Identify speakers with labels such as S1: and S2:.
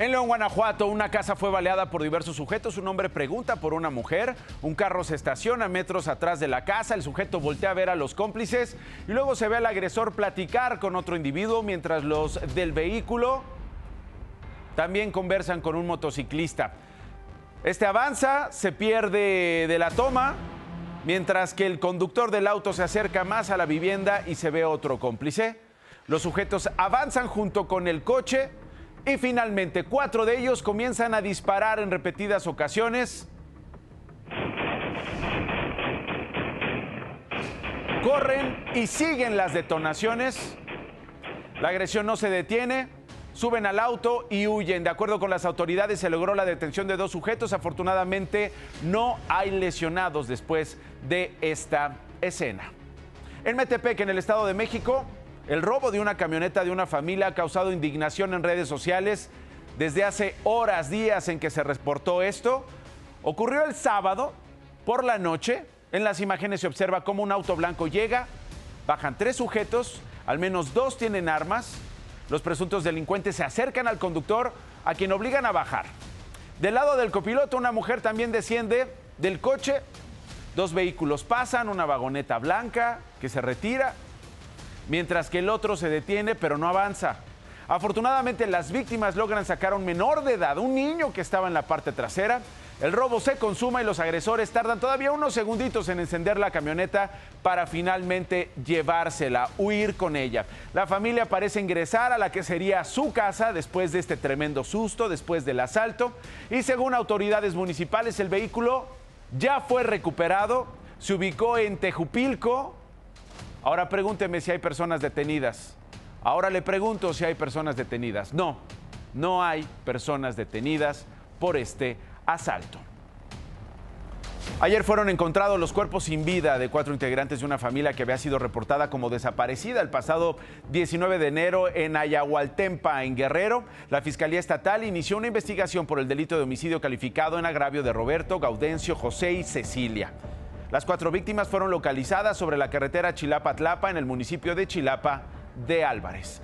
S1: En León, Guanajuato, una casa fue baleada por diversos sujetos. Un hombre pregunta por una mujer. Un carro se estaciona metros atrás de la casa. El sujeto voltea a ver a los cómplices y luego se ve al agresor platicar con otro individuo mientras los del vehículo también conversan con un motociclista. Este avanza, se pierde de la toma, mientras que el conductor del auto se acerca más a la vivienda y se ve otro cómplice. Los sujetos avanzan junto con el coche y finalmente cuatro de ellos comienzan a disparar en repetidas ocasiones. Corren y siguen las detonaciones. La agresión no se detiene, suben al auto y huyen. De acuerdo con las autoridades se logró la detención de dos sujetos. Afortunadamente no hay lesionados después de esta escena. En Metepec, en el Estado de México, el robo de una camioneta de una familia ha causado indignación en redes sociales desde hace horas, días en que se reportó esto. Ocurrió el sábado por la noche. En las imágenes se observa cómo un auto blanco llega, bajan tres sujetos, al menos dos tienen armas. Los presuntos delincuentes se acercan al conductor, a quien obligan a bajar. Del lado del copiloto, una mujer también desciende del coche. Dos vehículos pasan, una vagoneta blanca que se retira, mientras que el otro se detiene pero no avanza. Afortunadamente las víctimas logran sacar a un menor de edad, un niño que estaba en la parte trasera. El robo se consuma y los agresores tardan todavía unos segunditos en encender la camioneta para finalmente llevársela, huir con ella. La familia parece ingresar a la que sería su casa después de este tremendo susto, después del asalto. Y según autoridades municipales, el vehículo ya fue recuperado, se ubicó en Tejupilco. Ahora pregúnteme si hay personas detenidas. Ahora le pregunto si hay personas detenidas. No, no hay personas detenidas por este asalto. Ayer fueron encontrados los cuerpos sin vida de cuatro integrantes de una familia que había sido reportada como desaparecida el pasado 19 de enero en Ayahualtempa, en Guerrero. La Fiscalía Estatal inició una investigación por el delito de homicidio calificado en agravio de Roberto, Gaudencio, José y Cecilia. Las cuatro víctimas fueron localizadas sobre la carretera Chilapa-Tlapa en el municipio de Chilapa de Álvarez.